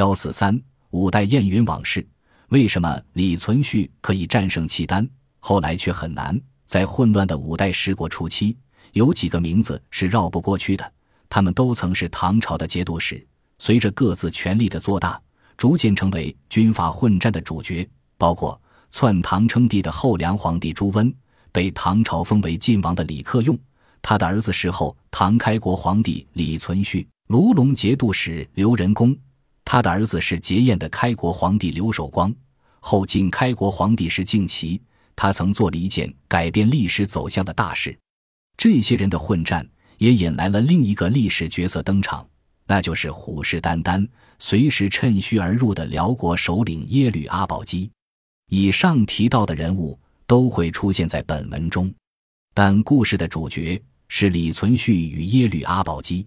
幺四三五代燕云往事，为什么李存勖可以战胜契丹，后来却很难？在混乱的五代十国初期，有几个名字是绕不过去的，他们都曾是唐朝的节度使，随着各自权力的做大，逐渐成为军阀混战的主角，包括篡唐称帝的后梁皇帝朱温，被唐朝封为晋王的李克用。他的儿子是后唐开国皇帝李存勖，卢龙节度使刘仁恭；他的儿子是结燕的开国皇帝刘守光，后晋开国皇帝是敬琦。他曾做了一件改变历史走向的大事。这些人的混战也引来了另一个历史角色登场，那就是虎视眈眈、随时趁虚而入的辽国首领耶律阿保机。以上提到的人物都会出现在本文中，但故事的主角。是李存勖与耶律阿保机。